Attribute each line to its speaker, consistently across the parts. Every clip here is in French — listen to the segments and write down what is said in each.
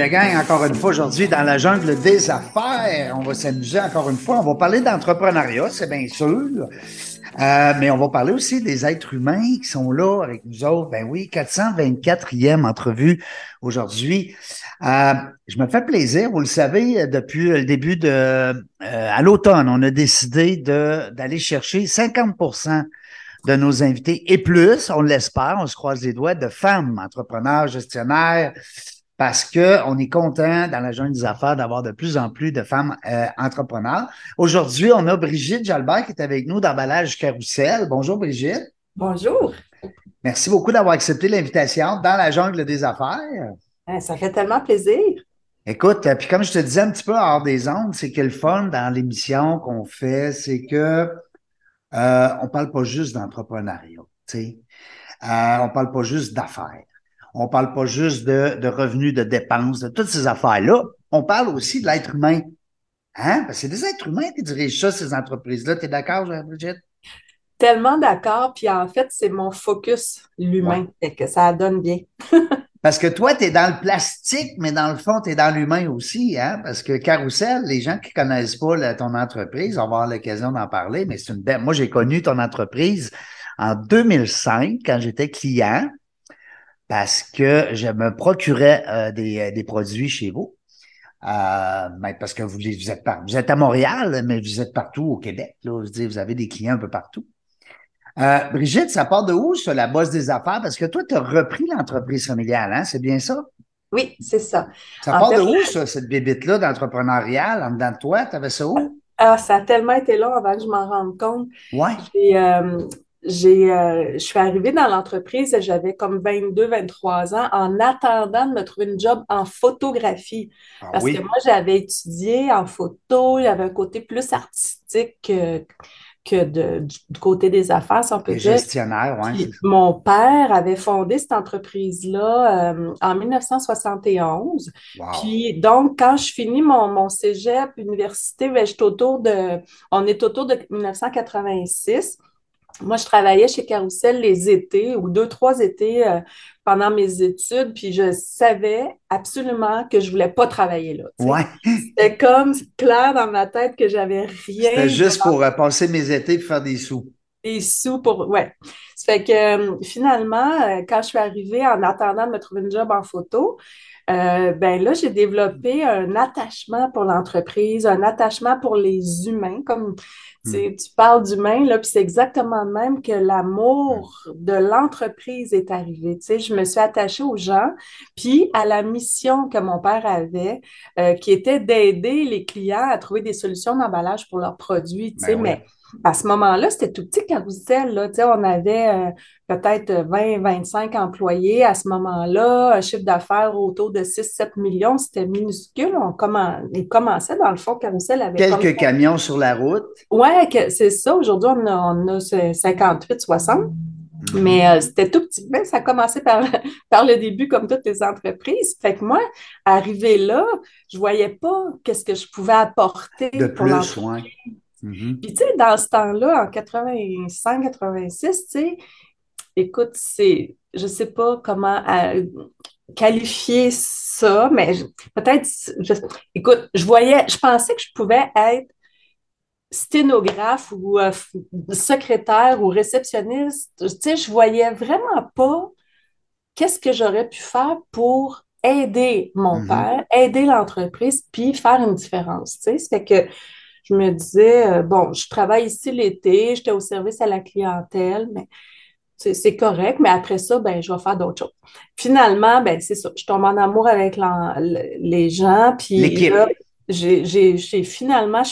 Speaker 1: La gang, encore une fois aujourd'hui dans la jungle des affaires. On va s'amuser encore une fois. On va parler d'entrepreneuriat, c'est bien sûr. Euh, mais on va parler aussi des êtres humains qui sont là avec nous autres. Ben oui, 424e entrevue aujourd'hui. Euh, je me fais plaisir, vous le savez, depuis le début de euh, à l'automne, on a décidé d'aller chercher 50% de nos invités et plus, on l'espère, on se croise les doigts, de femmes entrepreneurs, gestionnaires, parce que on est content dans la jungle des affaires d'avoir de plus en plus de femmes euh, entrepreneurs. Aujourd'hui, on a Brigitte Jalbert qui est avec nous d'emballage Carousel. Bonjour Brigitte.
Speaker 2: Bonjour.
Speaker 1: Merci beaucoup d'avoir accepté l'invitation dans la jungle des affaires.
Speaker 2: Hein, ça fait tellement plaisir.
Speaker 1: Écoute, euh, puis comme je te disais un petit peu hors des ondes, c'est que le fun dans l'émission qu'on fait, c'est que euh, on parle pas juste d'entrepreneuriat, tu sais. Euh, on parle pas juste d'affaires. On parle pas juste de, de revenus, de dépenses, de toutes ces affaires-là. On parle aussi de l'être humain. Hein? Parce que c'est des êtres humains qui dirigent ça, ces entreprises-là. Tu es d'accord, Brigitte?
Speaker 2: Tellement d'accord. Puis en fait, c'est mon focus, l'humain. Fait que ça donne bien.
Speaker 1: Parce que toi, tu es dans le plastique, mais dans le fond, tu es dans l'humain aussi, hein? Parce que Carousel, les gens qui connaissent pas ton entreprise, on va avoir l'occasion d'en parler, mais c'est une belle. Moi, j'ai connu ton entreprise en 2005 quand j'étais client parce que je me procurais euh, des, des, produits chez vous. Euh, parce que vous, vous, êtes par, vous êtes à Montréal, mais vous êtes partout au Québec. Là, je dis, vous avez des clients un peu partout. Euh, Brigitte, ça part de où, ça, la bosse des affaires? Parce que toi, tu as repris l'entreprise familiale, hein? C'est bien ça?
Speaker 2: Oui, c'est ça.
Speaker 1: Ça part de où, ça, cette bébite-là d'entrepreneurial en dedans de toi? Tu avais ça où?
Speaker 2: Ah, ça a tellement été long avant que je m'en rende compte.
Speaker 1: Ouais.
Speaker 2: J'ai, euh, j'ai, euh, je suis arrivée dans l'entreprise, j'avais comme 22, 23 ans, en attendant de me trouver une job en photographie.
Speaker 1: Ah,
Speaker 2: Parce
Speaker 1: oui?
Speaker 2: que moi, j'avais étudié en photo, il y avait un côté plus artistique que, que de, du côté des affaires, si on peut
Speaker 1: Les
Speaker 2: dire.
Speaker 1: gestionnaires, ouais.
Speaker 2: Puis mon père avait fondé cette entreprise-là euh, en 1971.
Speaker 1: Wow.
Speaker 2: Puis donc, quand je finis mon, mon cégep, université, ben, autour de, on est autour de 1986. Moi, je travaillais chez Carousel les étés ou deux, trois étés euh, pendant mes études, puis je savais absolument que je voulais pas travailler là.
Speaker 1: Ouais.
Speaker 2: C'était comme clair dans ma tête que j'avais rien
Speaker 1: C'était juste pour euh, passer mes étés et faire des sous.
Speaker 2: Des sous pour. Ouais. Ça fait que euh, finalement, euh, quand je suis arrivée en attendant de me trouver une job en photo, euh, ben là, j'ai développé un attachement pour l'entreprise, un attachement pour les humains. Comme tu, sais, tu parles d'humains, là, puis c'est exactement le même que l'amour de l'entreprise est arrivé. Tu sais, je me suis attachée aux gens, puis à la mission que mon père avait, euh, qui était d'aider les clients à trouver des solutions d'emballage pour leurs produits. Tu sais,
Speaker 1: Ben oui.
Speaker 2: mais à ce moment-là, c'était tout petit Carousel. Là. On avait euh, peut-être 20-25 employés à ce moment-là, un chiffre d'affaires autour de 6-7 millions, c'était minuscule. On commen- il commençait, dans le fond, Carousel avec
Speaker 1: Quelques
Speaker 2: comme-
Speaker 1: camions sur la route.
Speaker 2: Que- c'est ça. Aujourd'hui, on a, on a ce 58-60. Mais euh, c'était tout petit. Mais ça a commencé par, par le début, comme toutes les entreprises. Fait que moi, arrivé là, je voyais pas qu'est-ce que je pouvais apporter
Speaker 1: De
Speaker 2: pour
Speaker 1: plus,
Speaker 2: l'entreprise.
Speaker 1: Mhm.
Speaker 2: Puis, tu sais, dans ce temps-là, en 85-86, tu sais, écoute, c'est, je sais pas comment euh, qualifier ça, mais peut-être, écoute, je voyais, je pensais que je pouvais être sténographe ou euh, secrétaire ou réceptionniste. Tu sais, je voyais vraiment pas qu'est-ce que j'aurais pu faire pour aider mon
Speaker 1: Mhm.
Speaker 2: père, aider l'entreprise, puis faire une différence. Tu sais, ça fait que je me disais, euh, bon, je travaille ici l'été, j'étais au service à la clientèle, mais c'est correct, mais après ça, ben, je vais faire d'autres choses. Finalement, ben, c'est ça, je tombe en amour avec les gens, puis là, j'ai, j'ai, j'ai finalement,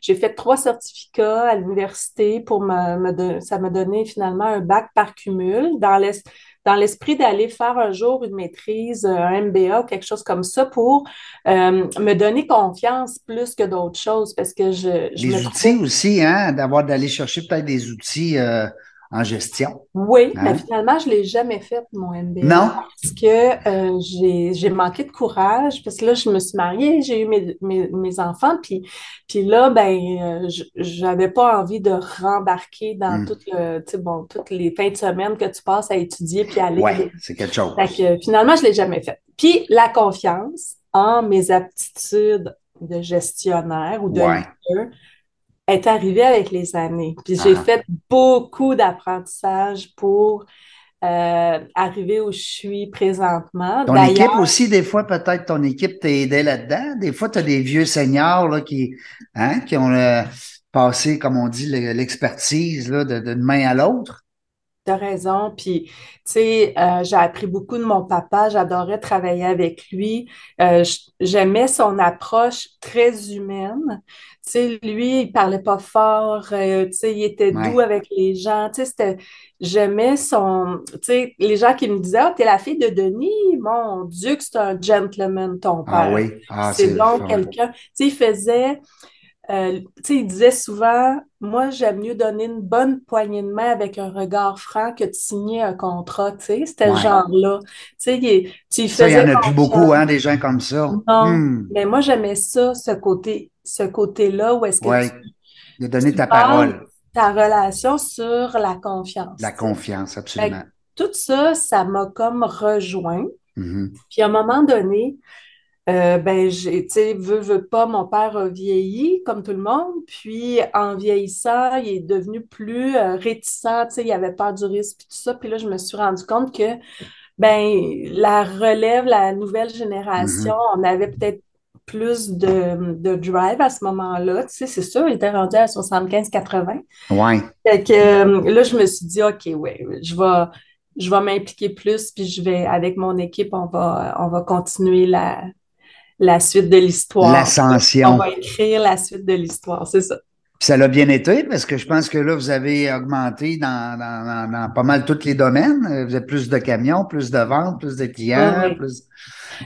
Speaker 2: j'ai fait trois certificats à l'université pour me, me ça m'a donné finalement un bac par cumul dans l'es- dans l'esprit d'aller faire un jour une maîtrise, un MBA ou quelque chose comme ça pour euh, me donner confiance plus que d'autres choses parce que je, je
Speaker 1: Les
Speaker 2: me
Speaker 1: outils aussi, hein, d'avoir d'aller chercher peut-être des outils euh, en gestion.
Speaker 2: Oui, mais
Speaker 1: Hein?
Speaker 2: finalement, je ne l'ai jamais fait, mon MBA,
Speaker 1: Non?
Speaker 2: parce que euh, j'ai, j'ai manqué de courage, parce que là, je me suis mariée, j'ai eu mes, mes, mes enfants, puis, puis là, ben, euh, je j'avais pas envie de rembarquer dans
Speaker 1: Hmm.
Speaker 2: tout le, bon, toutes les fins de semaine que tu passes à étudier puis à
Speaker 1: Ouais,
Speaker 2: lire.
Speaker 1: c'est quelque chose.
Speaker 2: Fait que finalement, je ne l'ai jamais fait. Puis la confiance en mes aptitudes de gestionnaire ou de
Speaker 1: Ouais.
Speaker 2: leader est arrivée avec les années. Puis j'ai
Speaker 1: Ah.
Speaker 2: fait beaucoup d'apprentissage pour euh, arriver où je suis présentement.
Speaker 1: Ton équipe aussi, des fois, peut-être ton équipe t'a aidé là-dedans. Des fois, tu as des vieux seniors là, qui, hein, qui ont euh, passé, comme on dit, le- l'expertise d'une main à l'autre.
Speaker 2: T'as raison. Puis, tu sais, euh, j'ai appris beaucoup de mon papa. J'adorais travailler avec lui. Euh, j'aimais son approche très humaine. Tu sais, lui, il parlait pas fort. euh, tu sais, il était doux avec les gens. Tu sais, c'était, j'aimais son, tu sais, les gens qui me disaient, ah, t'es la fille de Denis? Mon Dieu, que c'est un gentleman, ton
Speaker 1: Ah
Speaker 2: père.
Speaker 1: oui, ah,
Speaker 2: C'est
Speaker 1: c'est
Speaker 2: donc quelqu'un, tu sais, il faisait, euh, tu sais, il disait souvent, moi, j'aime mieux donner une bonne poignée de main avec un regard franc que de signer un contrat, tu sais, c'était le
Speaker 1: Ouais.
Speaker 2: genre-là. Tu sais, il- tu
Speaker 1: Ça, il y en a plus beaucoup, hein, des gens comme ça.
Speaker 2: Non,
Speaker 1: Hmm.
Speaker 2: mais moi, j'aimais ça, ce côté, ce côté-là où est-ce que
Speaker 1: Ouais,
Speaker 2: tu,
Speaker 1: de donner
Speaker 2: tu
Speaker 1: ta parole,
Speaker 2: ta relation sur la confiance,
Speaker 1: la confiance,
Speaker 2: Fait
Speaker 1: absolument.
Speaker 2: tout ça, ça m'a comme rejoint.
Speaker 1: Mhm.
Speaker 2: Puis à un moment donné, Euh, ben, j'ai, tu sais, veux, veux pas, mon père a vieilli comme tout le monde, puis en vieillissant, il est devenu plus euh, réticent, tu sais, il avait peur du risque, puis tout ça, puis là, je me suis rendu compte que, ben, la relève, la nouvelle génération,
Speaker 1: Mhm.
Speaker 2: on avait peut-être plus de, de drive à ce moment-là, tu sais, c'est sûr, il était rendu à 75-80,
Speaker 1: Ouais.
Speaker 2: fait que euh, là, je me suis dit, OK, ouais, je vais, je vais m'impliquer plus, puis je vais, avec mon équipe, on va, on va continuer la, la suite de l'histoire. On
Speaker 1: L'ascension.
Speaker 2: va écrire la suite de l'histoire, c'est ça.
Speaker 1: Puis ça l'a bien été parce que je pense que là, vous avez augmenté dans, dans, dans, dans pas mal tous les domaines. Vous avez plus de camions, plus de ventes, plus de clients,
Speaker 2: Oui,
Speaker 1: plus.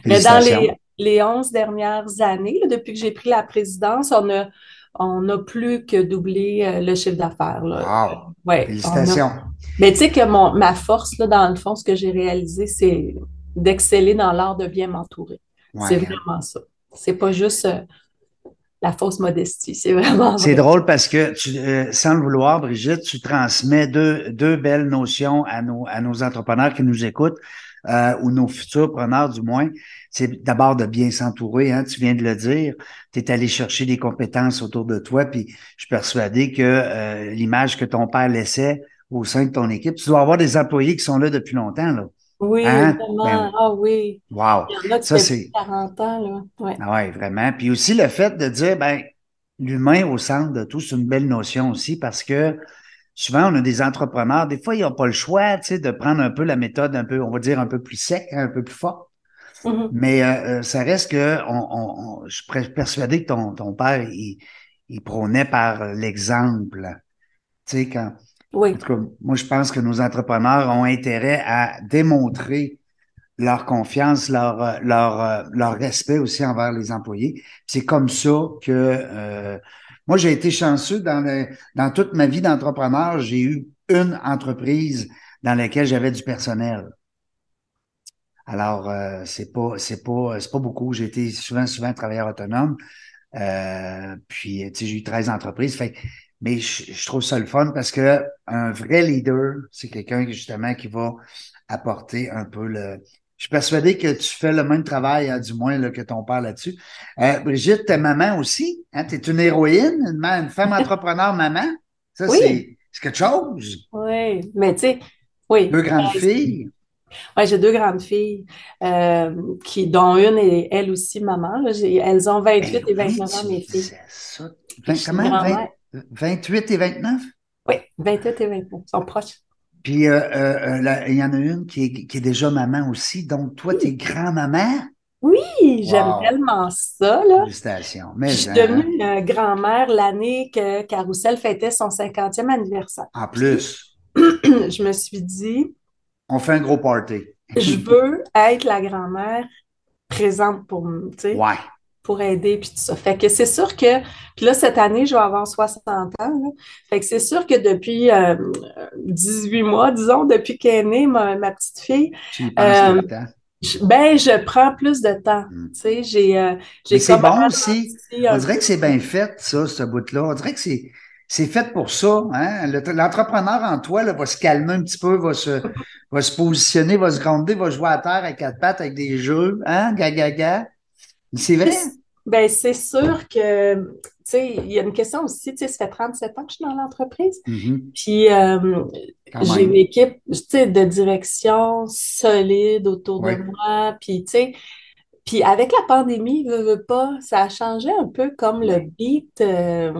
Speaker 2: Mais dans les, les 11 dernières années, là, depuis que j'ai pris la présidence, on a, on a plus que doublé euh, le chiffre d'affaires, là.
Speaker 1: Wow.
Speaker 2: Ouais, on a.
Speaker 1: Félicitations.
Speaker 2: Mais tu sais que mon, ma force, là, dans le fond, ce que j'ai réalisé, c'est d'exceller dans l'art de bien m'entourer. C'est vraiment ça. C'est pas juste euh, la fausse modestie, c'est vraiment
Speaker 1: C'est
Speaker 2: vrai.
Speaker 1: drôle parce que, tu, euh, sans le vouloir, Brigitte, tu transmets deux, deux belles notions à nos, à nos entrepreneurs qui nous écoutent, euh, ou nos futurs preneurs du moins. C'est d'abord de bien s'entourer, hein, tu viens de le dire. Tu es allé chercher des compétences autour de toi, puis je suis persuadé que euh, l'image que ton père laissait au sein de ton équipe, tu dois avoir des employés qui sont là depuis longtemps, là.
Speaker 2: Oui,
Speaker 1: Hein?
Speaker 2: vraiment.
Speaker 1: Ben,
Speaker 2: Ah oui.
Speaker 1: wow.
Speaker 2: Il y en a
Speaker 1: Ça, c'est.
Speaker 2: de 40 ans, là. Ouais.
Speaker 1: Ah ouais, vraiment. Puis aussi le fait de dire, ben, l'humain au centre de tout, c'est une belle notion aussi parce que souvent, on a des entrepreneurs, des fois, ils n'ont pas le choix, tu sais, de prendre un peu la méthode un peu, on va dire, un peu plus sec, un peu plus forte.
Speaker 2: Mhm.
Speaker 1: Mais euh, euh, ça reste que on, on- on- je suis persuadé que ton, ton père, il, il prônait par l'exemple. Tu sais, quand, en
Speaker 2: Oui.
Speaker 1: tout cas, moi, je pense que nos entrepreneurs ont intérêt à démontrer leur confiance, leur, euh, leur, euh, leur respect aussi envers les employés. C'est comme ça que euh, moi, j'ai été chanceux dans, le, dans toute ma vie d'entrepreneur. J'ai eu une entreprise dans laquelle j'avais du personnel. Alors, euh, c'est pas, c'est pas, c'est pas beaucoup. J'ai été souvent, souvent travailleur autonome. Euh, puis, tu sais, j'ai eu 13 entreprises. Mais je, je trouve ça le fun parce que un vrai leader, c'est quelqu'un justement qui va apporter un peu le. Je suis persuadé que tu fais le même travail, hein, du moins, là, que ton père là-dessus. Euh, Brigitte, ta maman aussi, hein, tu es une héroïne, une, une femme entrepreneur maman. Ça,
Speaker 2: Oui.
Speaker 1: c'est quelque chose.
Speaker 2: Oui. Mais tu sais, oui.
Speaker 1: Deux grandes
Speaker 2: Euh,
Speaker 1: filles.
Speaker 2: Ouais, j'ai deux grandes filles, euh, qui, dont une est elle aussi maman. là. Elles ont 28
Speaker 1: Ben
Speaker 2: et 29
Speaker 1: oui,
Speaker 2: ans, mes
Speaker 1: me
Speaker 2: filles.
Speaker 1: ça.
Speaker 2: Suis
Speaker 1: comment? Vingt-
Speaker 2: grand-mère.
Speaker 1: 28 et 29?
Speaker 2: Oui, 28 et 29. Ils sont proches.
Speaker 1: Puis euh, euh, euh, il y en a une qui est, qui est déjà maman aussi. Donc, toi, tu es grand-maman?
Speaker 2: Oui, j'aime
Speaker 1: Wow.
Speaker 2: tellement ça, là.
Speaker 1: Félicitations. Mais
Speaker 2: Je suis
Speaker 1: hein,
Speaker 2: devenue grand-mère l'année que Carousel fêtait son 50e anniversaire.
Speaker 1: en plus,
Speaker 2: Je me suis dit,
Speaker 1: on fait un gros party.
Speaker 2: je veux être la grand-mère présente pour, tu sais,
Speaker 1: Ouais.
Speaker 2: Pour aider, puis tout ça. Fait que c'est sûr que, puis là, cette année, je vais avoir 60 ans, là. Fait que c'est sûr que depuis euh, 18 mois, disons, depuis qu'elle est née, ma, ma petite fille,
Speaker 1: Tu y penses
Speaker 2: Euh,
Speaker 1: le temps.
Speaker 2: ben, je prends plus de temps,
Speaker 1: Mm.
Speaker 2: tu sais, j'ai euh, j'ai
Speaker 1: c'est bon aussi. On dirait que c'est bien fait, ça, ce bout-là. On dirait que c'est, c'est fait pour ça. Hein? Le- L'entrepreneur en toi là, va se calmer un petit peu, va se, va se positionner, va se gronder, va jouer à terre à quatre pattes avec des jeux. Hein? Gaga, gaga. C'est vrai.
Speaker 2: Ben, c'est sûr que, tu sais, il y a une question aussi, tu sais, ça fait 37 ans que je suis dans l'entreprise.
Speaker 1: Mhm.
Speaker 2: Puis, euh, j'ai une équipe, tu sais, de direction solide autour de moi. Puis, tu sais, puis avec la pandémie, veux, veux pas, ça a changé un peu comme le beat. euh,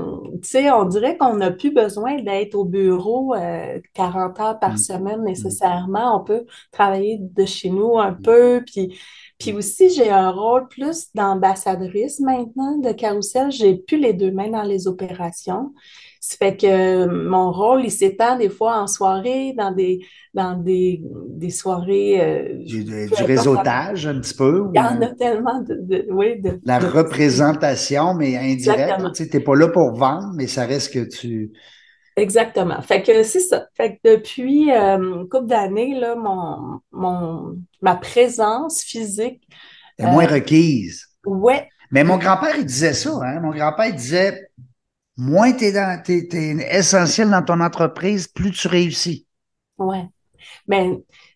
Speaker 2: tu sais, on dirait qu'on n'a plus besoin d'être au bureau euh, 40 heures par
Speaker 1: Mm.
Speaker 2: semaine nécessairement. On peut travailler de chez nous un peu. Puis, puis aussi, j'ai un rôle plus d'ambassadrice maintenant de Carousel. J'ai plus les deux mains dans les opérations. Ça fait que mon rôle, il s'étend des fois en soirée, dans des, dans des, des soirées. euh,
Speaker 1: Du, réseautage un petit peu.
Speaker 2: Il y en
Speaker 1: euh,
Speaker 2: a tellement de, de- oui, de,
Speaker 1: la
Speaker 2: de-
Speaker 1: représentation, mais indirecte. Tu n'es pas là pour vendre, mais ça reste que tu.
Speaker 2: Exactement. Fait que c'est ça. Fait que depuis euh, une couple d'années, là, mon, mon, ma présence physique,
Speaker 1: es moins
Speaker 2: Euh,
Speaker 1: requise.
Speaker 2: ouais,
Speaker 1: Mais mon grand-père, il disait ça. Hein? Mon grand-père, il disait moins tu es, t'es essentiel dans ton entreprise, plus tu réussis.
Speaker 2: ouais. Mais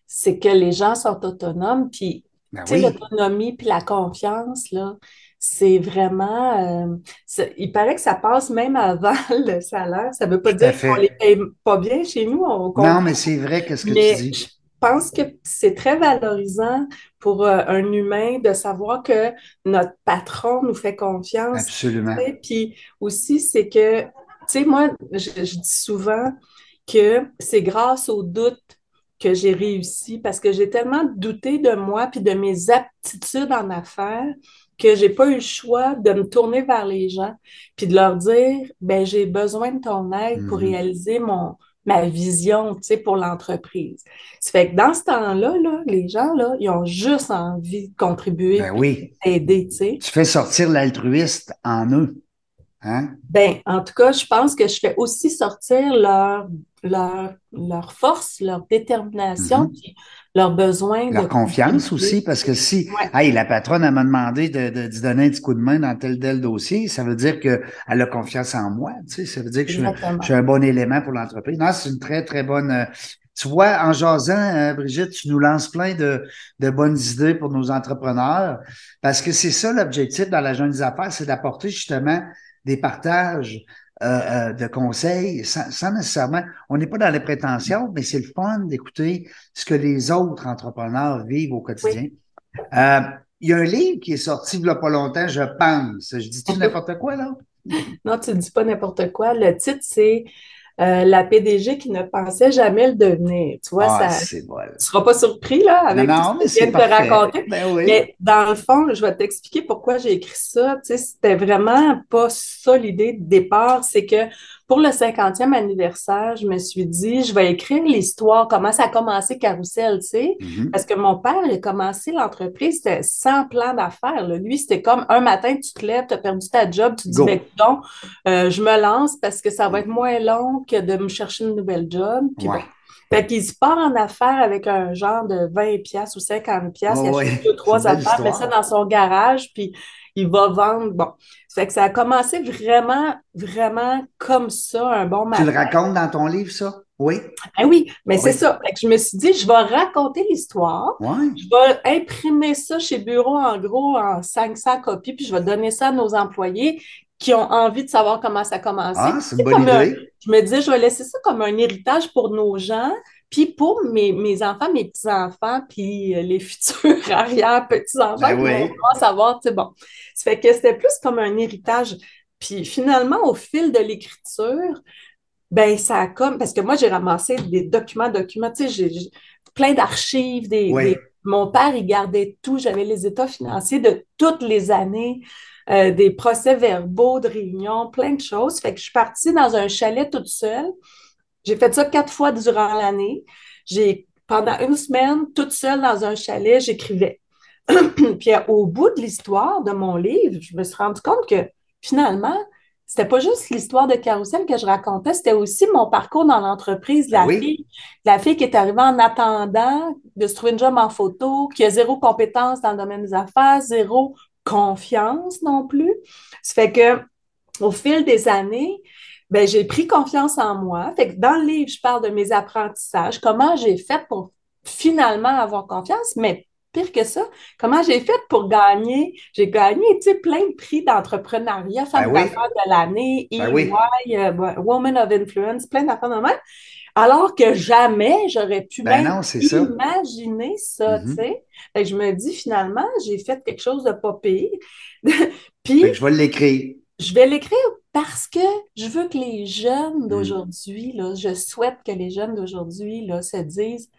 Speaker 2: c'est que les gens sont autonomes, puis
Speaker 1: Ben oui.
Speaker 2: l'autonomie puis la confiance, là, c'est vraiment... euh, il paraît que ça passe même avant le salaire. Ça veut pas
Speaker 1: Tout
Speaker 2: dire qu'on les paye pas bien chez nous, on.
Speaker 1: Non, mais c'est vrai que ce que
Speaker 2: Mais
Speaker 1: tu dis.
Speaker 2: je pense que c'est très valorisant pour euh, un humain de savoir que notre patron nous fait confiance.
Speaker 1: Absolument.
Speaker 2: tu sais. Puis aussi, c'est que, tu sais, moi, je, je dis souvent que c'est grâce au doute que j'ai réussi parce que j'ai tellement douté de moi puis de mes aptitudes en affaires que j'ai pas eu le choix de me tourner vers les gens puis de leur dire ben j'ai besoin de ton aide pour
Speaker 1: Mhm.
Speaker 2: réaliser mon ma vision, tu sais, pour l'entreprise. Ça fait que dans ce temps-là, là, les gens, là, ils ont juste envie de contribuer,
Speaker 1: Ben oui.
Speaker 2: d'aider, tu sais.
Speaker 1: Tu fais sortir l'altruiste en eux. Hein?
Speaker 2: Ben, en tout cas, je pense que je fais aussi sortir leur, leur, leur force, leur détermination,
Speaker 1: Mhm.
Speaker 2: puis leur besoin de
Speaker 1: Leur confiance aussi, parce que si
Speaker 2: Ouais.
Speaker 1: hey, la patronne elle m'a demandé de, de, donner un petit coup de main dans tel tel dossier, ça veut dire qu'elle a confiance en moi. Tu sais, ça veut dire que je, suis-
Speaker 2: Exactement.
Speaker 1: je suis un bon élément pour l'entreprise. Non, c'est une très, très bonne. euh, tu vois, en jasant, euh, Brigitte, tu nous lances plein de, de bonnes idées pour nos entrepreneurs, parce que c'est ça l'objectif dans la jeune des affaires, c'est d'apporter justement des partages euh, euh, de conseils sans, sans nécessairement. On n'est pas dans les prétentions, mais c'est le fun d'écouter ce que les autres entrepreneurs vivent au quotidien. Euh, il y a un livre qui est sorti il n'y a pas longtemps, je pense. Je dis-tu n'importe quoi, là?
Speaker 2: Non, tu ne dis pas n'importe quoi. Le titre, c'est euh, La PDG qui ne pensait jamais le devenir. Tu vois,
Speaker 1: Ah,
Speaker 2: ça,
Speaker 1: bon.
Speaker 2: tu ne seras pas surpris, là, avec
Speaker 1: non,
Speaker 2: tout ce que je viens de te raconter.
Speaker 1: Ben oui.
Speaker 2: Mais dans le fond, je vais t'expliquer pourquoi j'ai écrit ça. Tu sais, c'était vraiment pas ça l'idée de départ. C'est que pour le 50e anniversaire, je me suis dit, je vais écrire l'histoire, comment ça a commencé Carousel, tu sais.
Speaker 1: Mhm.
Speaker 2: Parce que mon père, il a commencé l'entreprise, c'était sans plan d'affaires. là. Lui, c'était comme un matin, tu te lèves, tu as perdu ta job, tu te dis, ben, donc, je me lance parce que ça va être moins long que de me chercher une nouvelle job. Puis
Speaker 1: Ouais.
Speaker 2: Fait qu'il se part en affaires avec un genre de 20 pièces ou 50 pièces, il achète
Speaker 1: ouais.
Speaker 2: deux, trois affaires, met ça dans son garage, puis il va vendre. Bon. Ça fait que ça a commencé vraiment, vraiment comme ça, un bon
Speaker 1: Tu le
Speaker 2: matin.
Speaker 1: racontes dans ton livre, ça? Oui?
Speaker 2: Ben oui, mais c'est ça. Fait que je me suis dit, je vais raconter l'histoire. Je vais imprimer ça chez Bureau en gros en 500 copies, puis je vais donner ça à nos employés qui ont envie de savoir comment ça a commencé.
Speaker 1: Ah, c'est une bonne
Speaker 2: un-
Speaker 1: idée.
Speaker 2: je me disais, je vais laisser ça comme un héritage pour nos gens, puis pour mes, mes enfants, mes petits-enfants, puis euh, les futurs arrière-petits-enfants
Speaker 1: Ben
Speaker 2: qui
Speaker 1: oui.
Speaker 2: vont vraiment savoir, tu sais, bon. Ça fait que c'était plus comme un héritage. Puis finalement, au fil de l'écriture, ben ça a comme, parce que moi, j'ai ramassé des documents, documents, tu sais, j'ai plein d'archives, des,
Speaker 1: Oui.
Speaker 2: des Mon père, il gardait tout. J'avais les états financiers de toutes les années, euh, des procès-verbaux de réunions, plein de choses. Fait que je suis partie dans un chalet toute seule. J'ai fait ça quatre fois durant l'année. J'ai, pendant une semaine, toute seule dans un chalet, j'écrivais. Puis au bout de l'histoire de mon livre, je me suis rendu compte que finalement, c'était pas juste l'histoire de Carousel que je racontais, c'était aussi mon parcours dans l'entreprise, la
Speaker 1: oui.
Speaker 2: fille, la fille qui est arrivée en attendant de se trouver une job en photo, qui a zéro compétence dans le domaine des affaires, zéro confiance non plus. Ça fait que au fil des années, ben, j'ai pris confiance en moi. Fait que dans le livre, je parle de mes apprentissages, comment j'ai fait pour finalement avoir confiance, mais pire que ça, comment j'ai fait pour gagner? J'ai gagné, tu sais, plein de prix d'entrepreneuriat, femme
Speaker 1: Ben oui.
Speaker 2: de l'année,
Speaker 1: Ben.
Speaker 2: EY, euh, Woman of Influence, plein d'affaires de même. Alors que jamais j'aurais pu
Speaker 1: Ben
Speaker 2: même
Speaker 1: non, c'est ça.
Speaker 2: imaginer ça,
Speaker 1: Mhm.
Speaker 2: tu sais. Fait que je me dis, finalement, j'ai fait quelque chose de pas pire. Puis,
Speaker 1: Fait que je vais l'écrire.
Speaker 2: je vais l'écrire parce que je veux que les
Speaker 1: Mm.
Speaker 2: jeunes d'aujourd'hui, là, je souhaite que les jeunes d'aujourd'hui, là, se disent,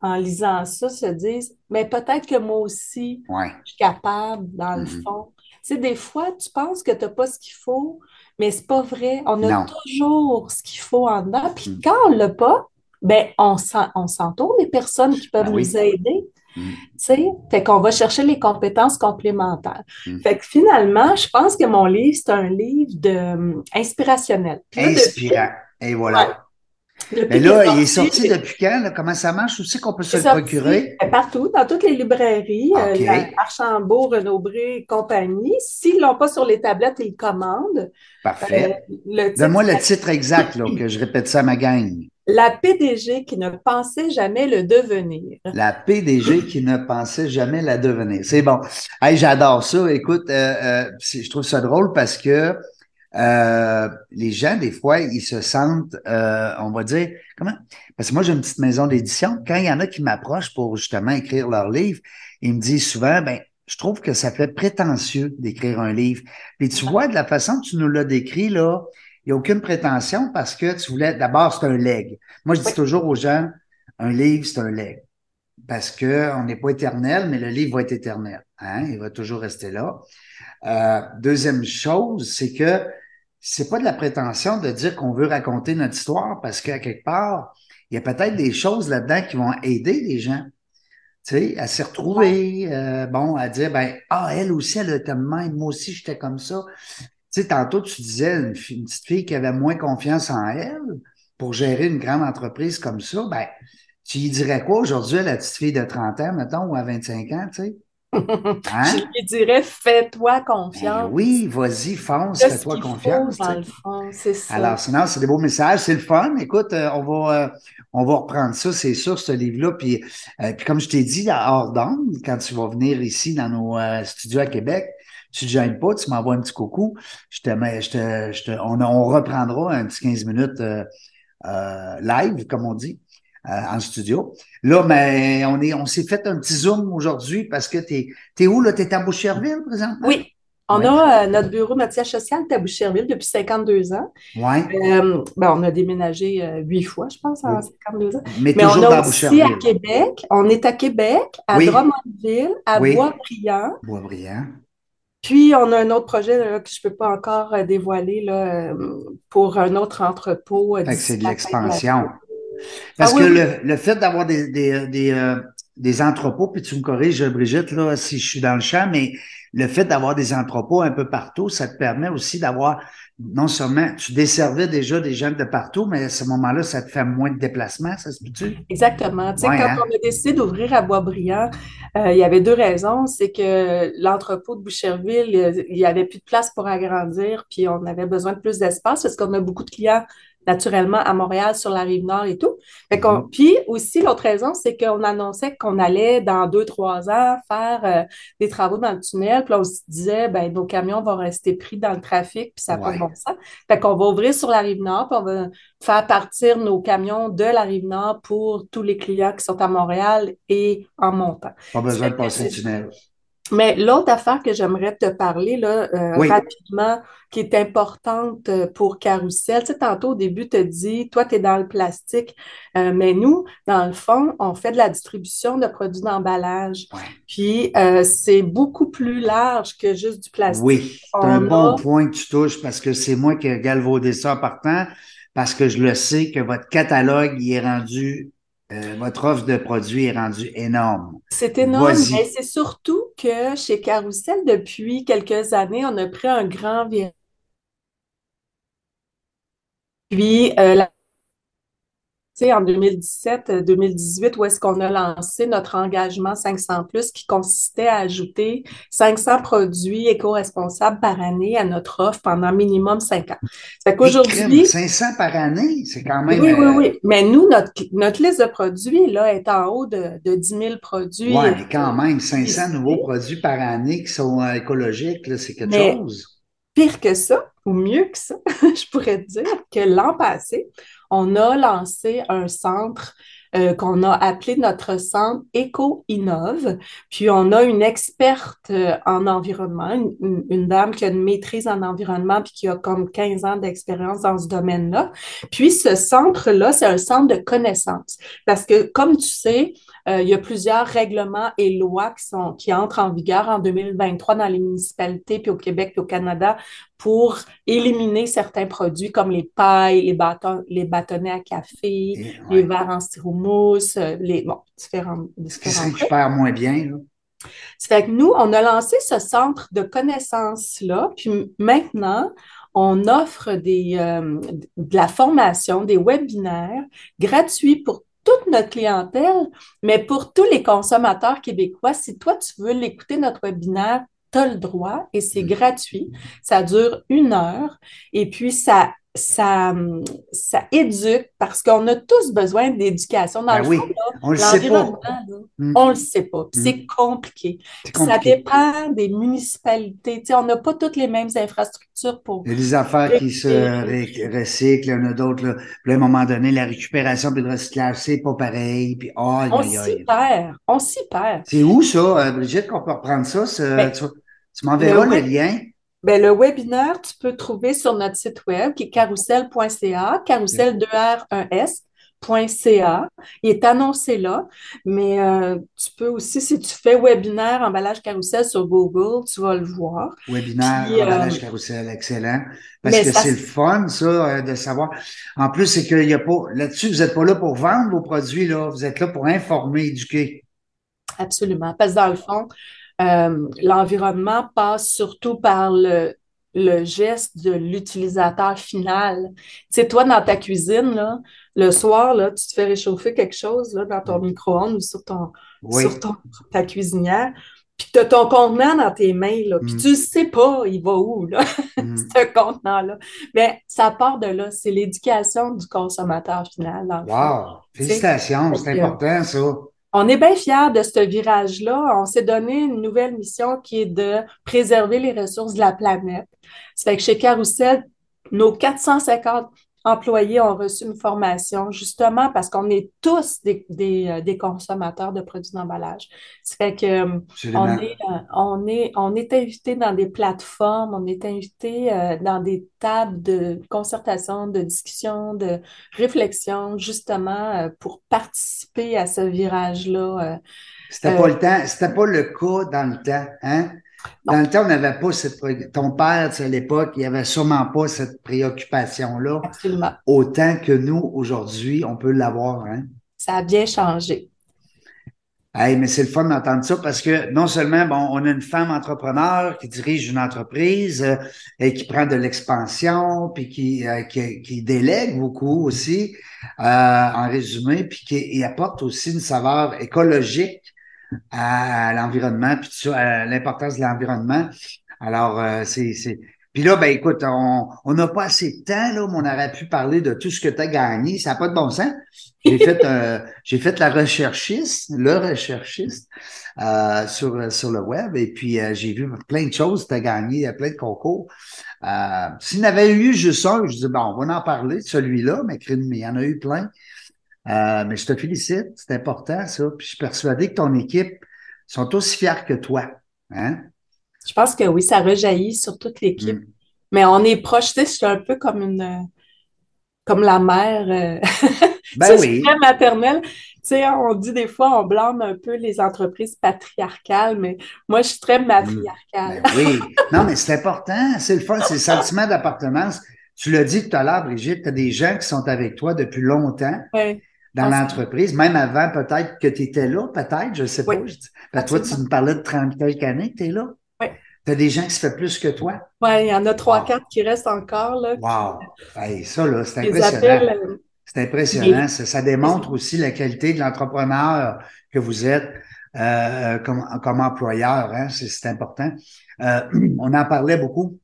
Speaker 2: en lisant ça, se disent, mais peut-être que moi aussi,
Speaker 1: Ouais.
Speaker 2: je suis capable, dans le
Speaker 1: Mhm.
Speaker 2: fond. Tu sais, des fois, tu penses que tu n'as pas ce qu'il faut, mais c'est pas vrai. On a
Speaker 1: Non.
Speaker 2: toujours ce qu'il faut en dedans. Puis
Speaker 1: Mhm.
Speaker 2: quand on l'a pas, ben, on s'en- on s'entoure des personnes qui peuvent
Speaker 1: Ben oui.
Speaker 2: nous aider.
Speaker 1: Mhm.
Speaker 2: Tu sais, fait qu'on va chercher les compétences complémentaires.
Speaker 1: Mm.
Speaker 2: Fait que finalement, je pense que mon livre, c'est un livre de, hum, inspirationnel. Depuis-
Speaker 1: Inspirant. Et voilà.
Speaker 2: depuis
Speaker 1: Mais là,
Speaker 2: est
Speaker 1: il est
Speaker 2: sorti,
Speaker 1: depuis quand? là? Comment ça marche? Où c'est qu'on peut se le
Speaker 2: sorti
Speaker 1: procurer?
Speaker 2: partout, dans toutes les librairies, euh,
Speaker 1: OK.
Speaker 2: la- Archambault, Renaud-Bré et compagnie. S'ils l'ont pas sur les tablettes, ils le commandent.
Speaker 1: Parfait.
Speaker 2: Euh,
Speaker 1: Donne-moi le titre exact, là, que je répète ça à ma gang.
Speaker 2: La PDG qui ne pensait jamais le devenir.
Speaker 1: La PDG qui ne pensait jamais la devenir. C'est bon. Hey, j'adore ça. Écoute, euh, euh, je trouve ça drôle parce que euh, les gens, des fois, ils se sentent, euh, on va dire, comment? Parce que moi, j'ai une petite maison d'édition. Quand il y en a qui m'approchent pour justement écrire leur livre, ils me disent souvent, ben, je trouve que ça fait prétentieux d'écrire un livre. Puis tu vois, de la façon que tu nous l'as décrit, là, il n'y a aucune prétention parce que tu voulais, d'abord, c'est un leg. Moi, je dis
Speaker 2: Oui.
Speaker 1: toujours aux gens, un livre, c'est un leg. Parce que on n'est pas éternel, mais le livre va être éternel. Hein? Il va toujours rester là. Euh, deuxième chose, c'est que c'est pas de la prétention de dire qu'on veut raconter notre histoire parce qu'à quelque part, il y a peut-être des choses là-dedans qui vont aider les gens. Tu sais, à s'y retrouver, euh, bon, à dire, ben, ah, elle aussi, elle était même, moi aussi, j'étais comme ça. Tu sais, tantôt, tu disais une, petite fille qui avait moins confiance en elle pour gérer une grande entreprise comme ça, ben, tu y dirais quoi aujourd'hui à la petite fille de 30 ans, mettons, ou à 25 ans, tu sais? Hein?
Speaker 2: Je lui dirais, fais-toi
Speaker 1: Ben
Speaker 2: confiance.
Speaker 1: oui, vas-y, fonce,
Speaker 2: Fais ce
Speaker 1: fais-toi
Speaker 2: faut,
Speaker 1: confiance.
Speaker 2: dans le fond, c'est ça.
Speaker 1: Alors, sinon, c'est des beaux messages, c'est le fun. Écoute, euh, on va, euh, on va reprendre ça, c'est sûr, ce livre-là. Puis, euh, puis comme je t'ai dit, à hors d'onde, quand tu vas venir ici dans nos studios à Québec, tu te gênes pas, tu m'envoies un petit coucou. Je te mets, je te, je te, on, on reprendra un petit 15 minutes euh, euh, live, comme on dit, euh, en studio. Là, mais on est, on s'est fait un petit zoom aujourd'hui parce que t'es, t'es où là? T'es à Boucherville, présentement?
Speaker 2: Oui, on
Speaker 1: Ouais.
Speaker 2: a notre bureau, notre siège social à Boucherville depuis 52 ans. Euh, ben, on a déménagé huit fois, je pense, en
Speaker 1: Oui.
Speaker 2: 52 ans.
Speaker 1: Mais,
Speaker 2: Mais on
Speaker 1: toujours
Speaker 2: a
Speaker 1: dans
Speaker 2: aussi à. Québec, on est à Québec, à
Speaker 1: Oui.
Speaker 2: Drummondville, à
Speaker 1: Oui.
Speaker 2: Boisbriand.
Speaker 1: Boisbriand.
Speaker 2: Puis, on a un autre projet là, que je ne peux pas encore euh, dévoiler là, euh, pour un autre entrepôt. euh,
Speaker 1: Fait que
Speaker 2: d'ici
Speaker 1: c'est de l'expansion. Parce
Speaker 2: Ah
Speaker 1: que
Speaker 2: oui.
Speaker 1: le, le fait d'avoir des, des, des, euh, des entrepôts, puis tu me corriges, Brigitte, là, si je suis dans le champ, mais le fait d'avoir des entrepôts un peu partout, ça te permet aussi d'avoir, non seulement, tu desservais déjà des gens de partout, mais à ce moment-là, ça te fait moins de déplacements, ça se peut-tu?
Speaker 2: Exactement. Tu sais,
Speaker 1: Ouais,
Speaker 2: quand
Speaker 1: hein?
Speaker 2: on a décidé d'ouvrir à Boisbriand, euh, il y avait deux raisons. C'est que l'entrepôt de Boucherville, euh, il n'y avait plus de place pour agrandir, puis on avait besoin de plus d'espace parce qu'on a beaucoup de clients naturellement à Montréal, sur la rive nord et tout.
Speaker 1: Mhm.
Speaker 2: Puis aussi, l'autre raison, c'est qu'on annonçait qu'on allait, dans deux, trois ans, faire euh, des travaux dans le tunnel. Puis on se disait, ben, nos camions vont rester pris dans le trafic, puis ça n'a pas
Speaker 1: Ouais.
Speaker 2: de bon sens. Fait qu'on va ouvrir sur la rive nord, puis on va faire partir nos camions de la rive nord pour tous les clients qui sont à Montréal et en montant.
Speaker 1: Pas besoin de passer le tunnel.
Speaker 2: Mais l'autre affaire que j'aimerais te parler là, euh,
Speaker 1: Oui.
Speaker 2: rapidement, qui est importante euh, pour Carousel, tu sais, tantôt au début, tu as dit, toi, tu es dans le plastique, euh, mais nous, dans le fond, on fait de la distribution de produits d'emballage.
Speaker 1: Ouais.
Speaker 2: Puis, euh, c'est beaucoup plus large que juste du plastique.
Speaker 1: Oui, c'est un
Speaker 2: On
Speaker 1: bon
Speaker 2: a,
Speaker 1: point que tu touches parce que c'est moi qui ai galvaudé ça en partant, parce que je le sais que votre catalogue il est rendu, euh, votre offre de produits est rendue énorme.
Speaker 2: c'est énorme, mais c'est surtout que chez Carousel, depuis quelques années, on a pris un grand virage. Puis, euh, la sais, en 2017-2018, où est-ce qu'on a lancé notre engagement 500 plus qui consistait à ajouter 500 produits éco-responsables par année à notre offre pendant minimum 5 ans. Fait qu'aujourd'hui,
Speaker 1: 500 par année, c'est quand même.
Speaker 2: oui, oui,
Speaker 1: euh,
Speaker 2: oui. Mais nous, notre, notre liste de produits, là, est en haut de, de 10 000 produits.
Speaker 1: Ouais, mais quand même, 500
Speaker 2: listés.
Speaker 1: nouveaux produits par année qui sont euh, écologiques, là, c'est quelque
Speaker 2: Mais-
Speaker 1: chose.
Speaker 2: Pire que ça, ou mieux que ça, je pourrais te dire que l'an passé, on a lancé un centre euh, qu'on a appelé notre centre Éco-Innove. Puis on a une experte euh, en environnement, une, dame qui a une maîtrise en environnement puis qui a comme 15 ans d'expérience dans ce domaine-là. Puis ce centre-là, c'est un centre de connaissances. Parce que, comme tu sais, il y a plusieurs règlements et lois qui sont, qui entrent en vigueur en 2023 dans les municipalités, puis au Québec, puis au Canada, pour éliminer certains produits comme les pailles, les bâtons, les bâtonnets à café,
Speaker 1: Et,
Speaker 2: les verres en styromousse, euh, les, bon, différents, différents trucs.
Speaker 1: récupère moins bien. Là.
Speaker 2: Ça fait que nous, on a lancé ce centre de connaissances-là, puis maintenant, on offre des, euh, de la formation, des webinaires gratuits pour toute notre clientèle, mais pour tous les consommateurs québécois. Si toi, tu veux l'écouter, notre webinaire, tu as le droit et c'est
Speaker 1: Mm.
Speaker 2: gratuit. Ça dure une heure et puis ça, ça, ça éduque parce qu'on a tous besoin d'éducation. Dans
Speaker 1: Ben
Speaker 2: le
Speaker 1: oui,
Speaker 2: fond, là,
Speaker 1: on le sait pas.
Speaker 2: l'environnement, là,
Speaker 1: Mm.
Speaker 2: on le sait pas. Puis
Speaker 1: Mm.
Speaker 2: C'est compliqué. Ça dépend des municipalités. Tu sais, on n'a pas toutes les mêmes infrastructures pour
Speaker 1: Il y a des affaires qui se ré- recyclent, il y en a d'autres, là. Puis à un moment donné, la récupération puis le recyclage, c'est pas pareil. Puis, aïe,
Speaker 2: On s'y perd. On s'y perd.
Speaker 1: C'est où ça, euh, Brigitte, qu'on peut reprendre ça?
Speaker 2: Ben,
Speaker 1: tu tu m'enverras
Speaker 2: le
Speaker 1: le lien?
Speaker 2: Ben, le webinaire, tu peux trouver sur notre site web qui est carousel.ca, carousel 2R1S.ca. Il est annoncé là, mais euh, tu peux aussi, si tu fais webinaire emballage carousel sur Google, tu vas le voir.
Speaker 1: Webinaire,
Speaker 2: Puis, euh,
Speaker 1: emballage carousel, excellent. Parce que c'est le fun, ça, euh, de savoir. En plus, c'est qu'il y a pas, là-dessus, vous n'êtes pas là pour vendre vos produits, là. Vous êtes là pour informer, éduquer.
Speaker 2: Absolument. Parce que dans le fond, euh, l'environnement passe surtout par le, le geste de l'utilisateur final. Tu sais, toi, dans ta cuisine, là, le soir, là, tu te fais réchauffer quelque chose là, dans ton micro-ondes ou sur ton,
Speaker 1: Oui.
Speaker 2: sur ton, ta cuisinière, puis tu as ton contenant dans tes mains, là, puis
Speaker 1: Mm.
Speaker 2: tu ne sais pas, il va où, là,
Speaker 1: Mm.
Speaker 2: ce contenant-là. Mais ça part de là, c'est l'éducation du consommateur final.
Speaker 1: Wow! Félicitations, c'est important, ça.
Speaker 2: On est bien fiers de ce virage-là. On s'est donné une nouvelle mission qui est de préserver les ressources de la planète. Ça fait que chez Carousel, nos 450 employés ont reçu une formation justement parce qu'on est tous des, des, euh, des consommateurs de produits d'emballage. Ça fait que euh,
Speaker 1: Absolument.
Speaker 2: on est, euh, on est, on est invité dans des plateformes, on est invité dans des tables de concertation, de discussion, de réflexion, justement, pour participer à ce virage-là.
Speaker 1: C'était
Speaker 2: Euh,
Speaker 1: pas le temps, c'était pas le cas dans le temps, hein? Dans le temps, on n'avait pas cette, ton père, tu sais, à l'époque, il avait sûrement pas cette préoccupation-là,
Speaker 2: Absolument.
Speaker 1: autant que nous, aujourd'hui, on peut l'avoir, hein?
Speaker 2: Ça a bien changé.
Speaker 1: Hey, mais c'est le fun d'entendre ça parce que non seulement, bon, on a une femme entrepreneur qui dirige une entreprise euh, et qui prend de l'expansion, puis qui, euh, qui, qui délègue beaucoup aussi, euh, en résumé, puis qui apporte aussi une saveur écologique à, l'environnement, puis tout ça, à l'importance de l'environnement. Alors, euh, c'est, c'est. Puis là, ben écoute, on on n'a pas assez de temps, là, mais on aurait pu parler de tout ce que tu as gagné. Ça n'a pas de bon sens. J'ai fait, euh, j'ai fait la recherchiste, le recherchiste euh, sur, sur le web, et puis euh, j'ai vu plein de choses, tu as gagné plein de concours. S'il y en avait eu juste un, je dis, bon, on va en parler de celui-là, mais il y en a eu plein. Euh, mais je te félicite, c'est important ça. Puis je suis persuadé que ton équipe sont aussi fiers que toi. Hein?
Speaker 2: Je pense que oui, ça rejaillit sur toute l'équipe.
Speaker 1: Mm.
Speaker 2: Mais on est proche, tu sais, suis un peu comme une, comme la mère. euh,
Speaker 1: Ben oui.
Speaker 2: maternelle. Tu sais, on dit des fois, on blâme un peu les entreprises patriarcales, mais moi, je suis très matriarcale.
Speaker 1: Ben oui. Non, mais c'est important. C'est le fun. C'est le sentiment d'appartenance. Tu l'as dit tout à l'heure, Brigitte, tu as des gens qui sont avec toi depuis longtemps
Speaker 2: Ouais.
Speaker 1: Dans l'entreprise, même avant peut-être que tu étais là, peut-être, je sais pas.
Speaker 2: Oui,
Speaker 1: Je dis- ben, toi, tu me parlais de 30 quelques années que tu es là.
Speaker 2: Oui.
Speaker 1: Tu as des gens qui se font plus que toi.
Speaker 2: Ouais, il y en a trois,
Speaker 1: Wow.
Speaker 2: quatre qui restent encore, là.
Speaker 1: Wow! Hey, ça, là, c'est impressionnant.
Speaker 2: euh,
Speaker 1: C'est impressionnant. Ça, ça démontre aussi la qualité de l'entrepreneur que vous êtes euh, comme, comme employeur. Hein? C'est, c'est important. Euh, on en parlait beaucoup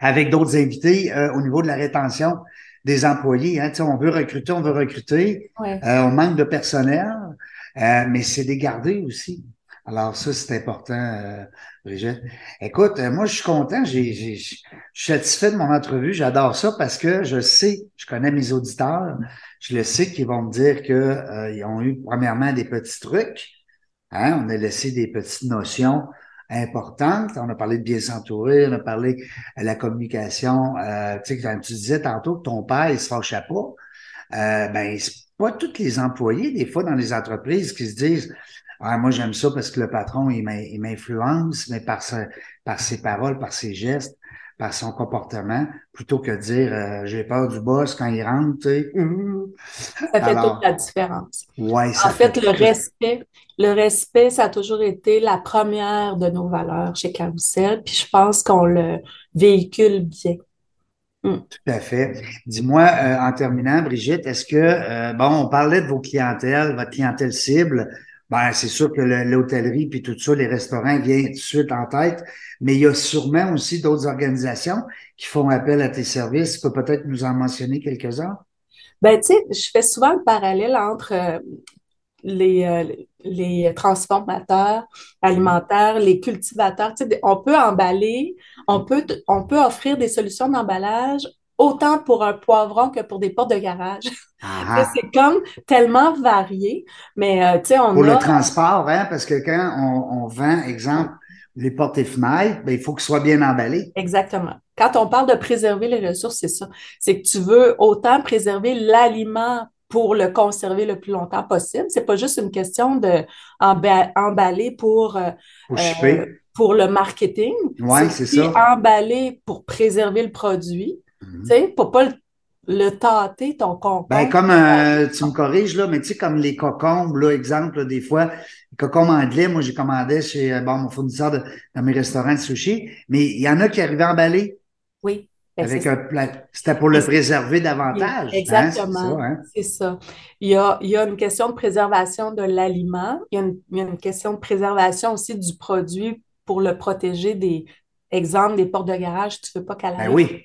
Speaker 1: avec d'autres invités euh, au niveau de la rétention des employés. Hein? Tu sais, On veut recruter, on veut recruter.
Speaker 2: ouais.
Speaker 1: Euh, on manque de personnel, euh, mais c'est des garder aussi. Alors ça, c'est important, euh, Brigitte. Écoute, euh, moi, je suis content. J'ai, j'ai, je suis satisfait de mon entrevue. J'adore ça parce que je sais, je connais mes auditeurs. Je le sais qu'ils vont me dire que euh, ils ont eu premièrement des petits trucs. Hein? On a laissé des petites notions importantes. On a parlé de bien s'entourer, on a parlé de la communication. Euh, tu tu disais tantôt que ton père, il se fâchait pas, euh, ben, c'est pas tous les employés, des fois, dans les entreprises, qui se disent ah, moi, j'aime ça parce que le patron, il m'in- il m'influence, mais par, par ses paroles, par ses gestes, par son comportement, plutôt que de dire euh, j'ai peur du boss quand il rentre.
Speaker 2: Ça fait
Speaker 1: Alors,
Speaker 2: toute la différence.
Speaker 1: ouais, ça
Speaker 2: En fait,
Speaker 1: fait
Speaker 2: le respect, le respect, ça a toujours été la première de nos valeurs chez Carousel, puis je pense qu'on le véhicule bien. Mm.
Speaker 1: Tout à fait. Dis-moi, euh, en terminant, Brigitte, est-ce que, euh, bon, on parlait de vos clientèles, votre clientèle cible. Ben, c'est sûr que le- l'hôtellerie puis tout ça, les restaurants viennent tout de suite en tête, mais il y a sûrement aussi d'autres organisations qui font appel à tes services. Tu peux peut-être nous en mentionner quelques-uns?
Speaker 2: Ben, tu sais, je fais souvent le parallèle entre euh, les, euh, les transformateurs alimentaires, les cultivateurs. Tu sais, on peut emballer, on peut, on peut offrir des solutions d'emballage autant pour un poivron que pour des portes de garage.
Speaker 1: Ah,
Speaker 2: sais, C'est comme tellement varié, mais euh, tu sais, on
Speaker 1: Pour le transport, hein, parce que quand on, on vend, exemple, les portes et fenêtres, ben, il faut qu'ils soient bien emballés.
Speaker 2: Exactement. Quand on parle de préserver les ressources, c'est ça. C'est que tu veux autant préserver l'aliment pour le conserver le plus longtemps possible. C'est pas juste une question de emballer pour, euh,
Speaker 1: Pour
Speaker 2: euh, pour le marketing.
Speaker 1: Ouais, c'est ça.
Speaker 2: emballer pour préserver le produit.
Speaker 1: Mhm.
Speaker 2: Tu sais, pour pas le, le tâter, ton concombre.
Speaker 1: Ben, comme, euh, tu me corriges, là, mais tu sais, comme les cocombes, là, exemple, là, des fois, les cocombes anglais, moi, j'ai commandé chez, euh, bon, mon fournisseur de, dans mes restaurants de sushi, mais il y en a qui arrivaient emballés
Speaker 2: Oui. Ben,
Speaker 1: avec un plat. C'était pour le préserver davantage. hein,
Speaker 2: Exactement.
Speaker 1: c'est ça, hein?
Speaker 2: Il y a, il y a une question de préservation de l'aliment. Il il y a une question de préservation aussi du produit pour le protéger des, exemple, des portes de garage. Tu veux pas qu'elle
Speaker 1: Ben oui.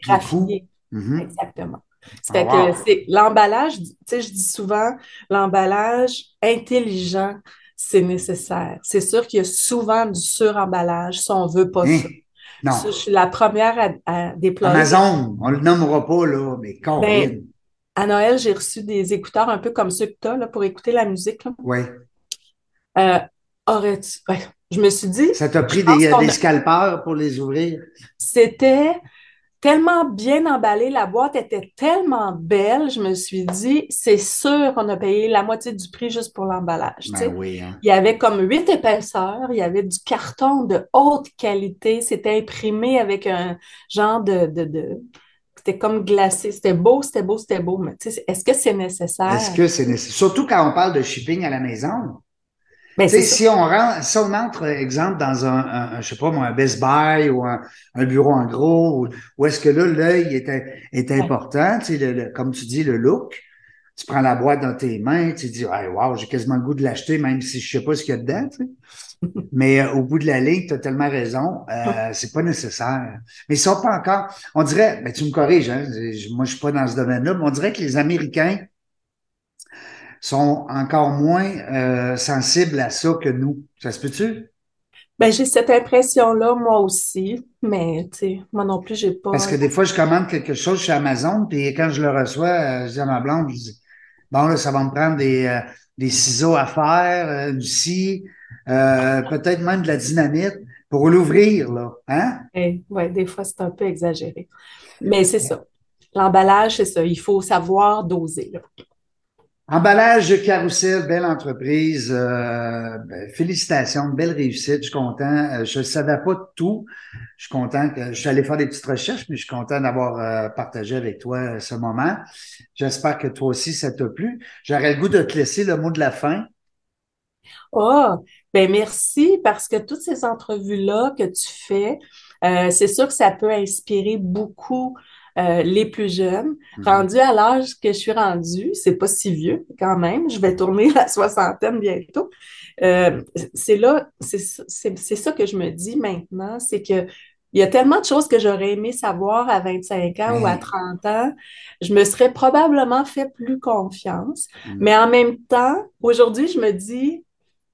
Speaker 1: Mhm.
Speaker 2: Exactement.
Speaker 1: Ah,
Speaker 2: fait que
Speaker 1: wow.
Speaker 2: c'est l'emballage, tu sais, je dis souvent, l'emballage intelligent, c'est nécessaire. C'est sûr qu'il y a souvent du suremballage si on veut pas
Speaker 1: Hein?
Speaker 2: ça.
Speaker 1: Non.
Speaker 2: Ça, je suis la première à, à déplorer.
Speaker 1: Amazon, on le nommera pas, là, mais Corinne.
Speaker 2: Ben, à Noël, j'ai reçu des écouteurs un peu comme ceux que tu as là, pour écouter la musique. là.
Speaker 1: Oui.
Speaker 2: Euh, aurais-tu... ouais, je me suis dit,
Speaker 1: Ça t'a pris des, scalpeurs pour les ouvrir?
Speaker 2: c'était tellement bien emballé, la boîte était tellement belle, je me suis dit, c'est sûr qu'on a payé la moitié du prix juste pour l'emballage.
Speaker 1: Ben oui, hein.
Speaker 2: Il y avait comme huit épaisseurs, il y avait du carton de haute qualité, c'était imprimé avec un genre de, de, de- C'était comme glacé, c'était beau, c'était beau, c'était beau, mais est-ce que c'est nécessaire?
Speaker 1: Est-ce que c'est nécessaire? Surtout quand on parle de shipping à la maison. Si on rentre, si on entre, exemple, dans un, un- un, je sais pas moi, un Best Buy ou un, un bureau en gros, où, où est-ce que là, l'œil est, est important, tu sais, le- le- comme tu dis, le look. Tu prends la boîte dans tes mains, tu dis, hey, wow, j'ai quasiment le goût de l'acheter, même si je sais pas ce qu'il y a dedans, tu sais. Mais euh, au bout de la ligne, tu as tellement raison, euh, c'est pas nécessaire. Mais ils sont pas encore, on dirait, ben, tu me corriges, hein, je- moi je suis pas dans ce domaine-là, mais on dirait que les Américains sont encore moins euh, sensibles à ça que nous. Ça se peut-tu?
Speaker 2: Ben, j'ai cette impression-là, moi aussi, mais moi non plus, j'ai pas.
Speaker 1: Parce que des fois, je commande quelque chose chez Amazon, puis quand je le reçois, euh, je dis à ma blonde, je dis, bon, là, ça va me prendre des, euh, des ciseaux à faire, du scie, euh, peut-être même de la dynamite pour l'ouvrir, là. Hein?
Speaker 2: Oui, ouais, des fois, c'est un peu exagéré. Mais c'est ça. L'emballage, c'est ça. Il faut savoir doser. Là.
Speaker 1: Emballage Carousel, belle entreprise. Euh, ben, félicitations, belle réussite. Je suis content. Euh, je ne savais pas tout. Je suis content que je suis allé faire des petites recherches, mais je suis content d'avoir euh, partagé avec toi ce moment. J'espère que toi aussi, ça t'a plu. J'aurais le goût de te laisser le mot de la fin.
Speaker 2: Oh, ben merci parce que toutes ces entrevues-là que tu fais, c'est sûr que ça peut inspirer beaucoup euh, les plus jeunes. Mhm. Rendus à l'âge que je suis rendue, c'est pas si vieux quand même, je vais tourner la soixantaine bientôt. Euh, c'est là, c'est ça que je me dis maintenant, c'est que il y a tellement de choses que j'aurais aimé savoir à 25 ans ou à 30 ans. Je me serais probablement fait plus confiance. Mhm. Mais en même temps, aujourd'hui, je me dis,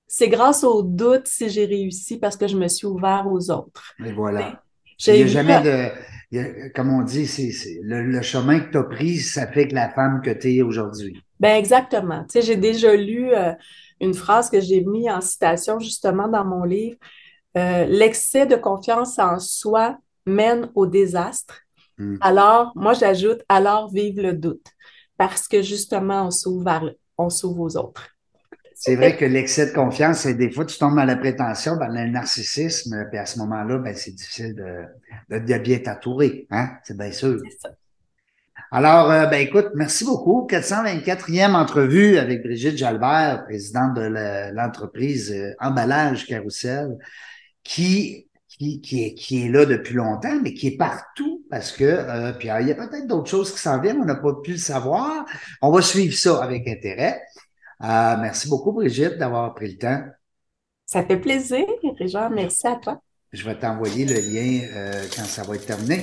Speaker 2: c'est grâce aux doutes si j'ai réussi parce que je me suis ouvert aux autres.
Speaker 1: Et voilà. Il n'y a jamais de comme on dit, c'est le, chemin que tu as pris, ça fait que la femme que tu es aujourd'hui.
Speaker 2: Ben exactement. Tu sais, j'ai déjà lu euh, une phrase que j'ai mis en citation justement dans mon livre. Euh, l'excès de confiance en soi mène au désastre. Hmm. Alors, moi, j'ajoute, alors vive le doute. Parce que justement, on s'ouvre aux autres.
Speaker 1: C'est vrai que l'excès de confiance, des fois, tu tombes dans la prétention, dans le narcissisme, puis à ce moment-là, ben, c'est difficile de, de, bien t'entourer. Hein? C'est bien sûr. Ça. Alors, euh, ben écoute, merci beaucoup. 424e entrevue avec Brigitte Jalbert, présidente de l'entreprise euh, Emballage Carousel, qui, qui, qui, est, qui est là depuis longtemps, mais qui est partout parce que, euh, puis il y a peut-être d'autres choses qui s'en viennent, on n'a pas pu le savoir. On va suivre ça avec intérêt. Euh, merci beaucoup, Brigitte, d'avoir pris le temps.
Speaker 2: Ça fait plaisir, Régent. Merci à toi.
Speaker 1: Je vais t'envoyer le lien euh, quand ça va être terminé.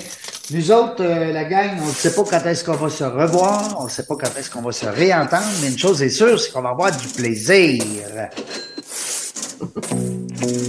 Speaker 1: Nous autres, euh, la gang, on ne sait pas quand est-ce qu'on va se revoir, on ne sait pas quand est-ce qu'on va se réentendre, mais une chose est sûre, c'est qu'on va avoir du plaisir.